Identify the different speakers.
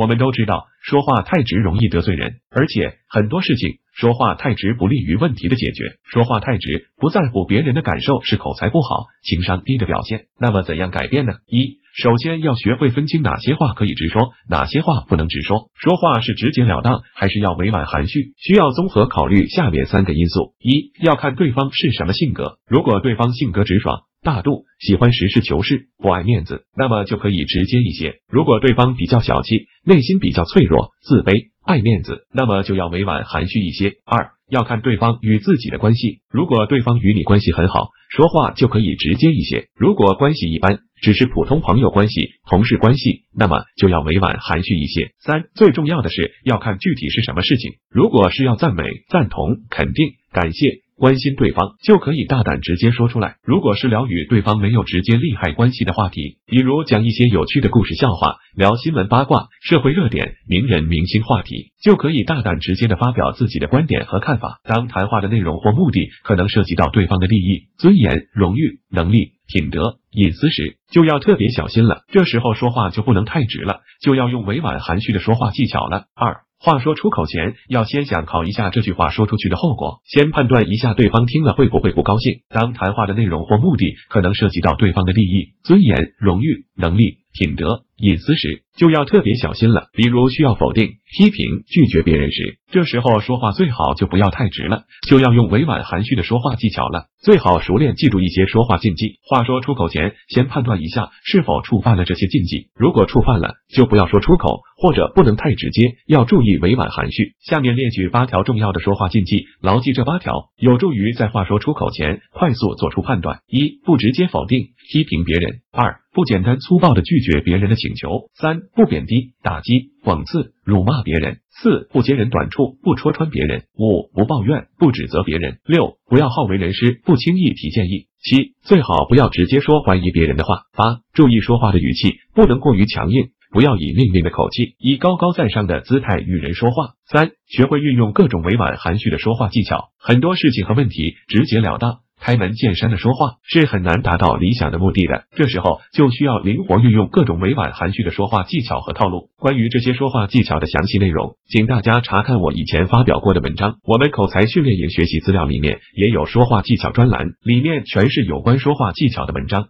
Speaker 1: 我们都知道，说话太直容易得罪人，而且很多事情说话太直不利于问题的解决。说话太直，不在乎别人的感受，是口才不好、情商低的表现。那么怎样改变呢？一，首先要学会分清哪些话可以直说，哪些话不能直说。说话是直截了当，还是要委婉含蓄，需要综合考虑下面三个因素：一，要看对方是什么性格，如果对方性格直爽。大度，喜欢实事求是，不爱面子，那么就可以直接一些。如果对方比较小气，内心比较脆弱、自卑、爱面子，那么就要委婉含蓄一些。二，要看对方与自己的关系，如果对方与你关系很好，说话就可以直接一些；如果关系一般，只是普通朋友关系、同事关系，那么就要委婉含蓄一些。三，最重要的是要看具体是什么事情，如果是要赞美、赞同、肯定、感谢。关心对方就可以大胆直接说出来。如果是聊与对方没有直接利害关系的话题，比如讲一些有趣的故事、笑话，聊新闻八卦、社会热点、名人明星话题，就可以大胆直接的发表自己的观点和看法。当谈话的内容或目的可能涉及到对方的利益、尊严、荣誉、能力、品德、隐私时，就要特别小心了。这时候说话就不能太直了，就要用委婉含蓄的说话技巧了。二。话说出口前，要先想考一下这句话说出去的后果，先判断一下对方听了会不会不高兴。当谈话的内容或目的可能涉及到对方的利益、尊严、荣誉、能力、品德、隐私时，就要特别小心了。比如需要否定、批评、拒绝别人时，这时候说话最好就不要太直了，就要用委婉含蓄的说话技巧了。最好熟练记住一些说话禁忌。话说出口前，先判断一下是否触犯了这些禁忌。如果触犯了，就不要说出口。或者不能太直接，要注意委婉含蓄。下面列举八条重要的说话禁忌，牢记这八条，有助于在话说出口前快速做出判断。一、不直接否定、批评别人；二、不简单粗暴的拒绝别人的请请求；三、不贬低、打击、讽刺、辱骂别人；四、不揭人短处、不戳穿别人；五、不抱怨、不指责别人；六、不要好为人师、不轻易提建议；七、最好不要直接说怀疑别人的话；八、注意说话的语气，不能过于强硬。不要以命令的口气，以高高在上的姿态与人说话。三，学会运用各种委婉含蓄的说话技巧。很多事情和问题直截了当。开门见山的说话是很难达到理想的目的的，这时候就需要灵活运用各种委婉含蓄的说话技巧和套路。关于这些说话技巧的详细内容，请大家查看我以前发表过的文章。我们口才训练营学习资料里面也有说话技巧专栏，里面全是有关说话技巧的文章。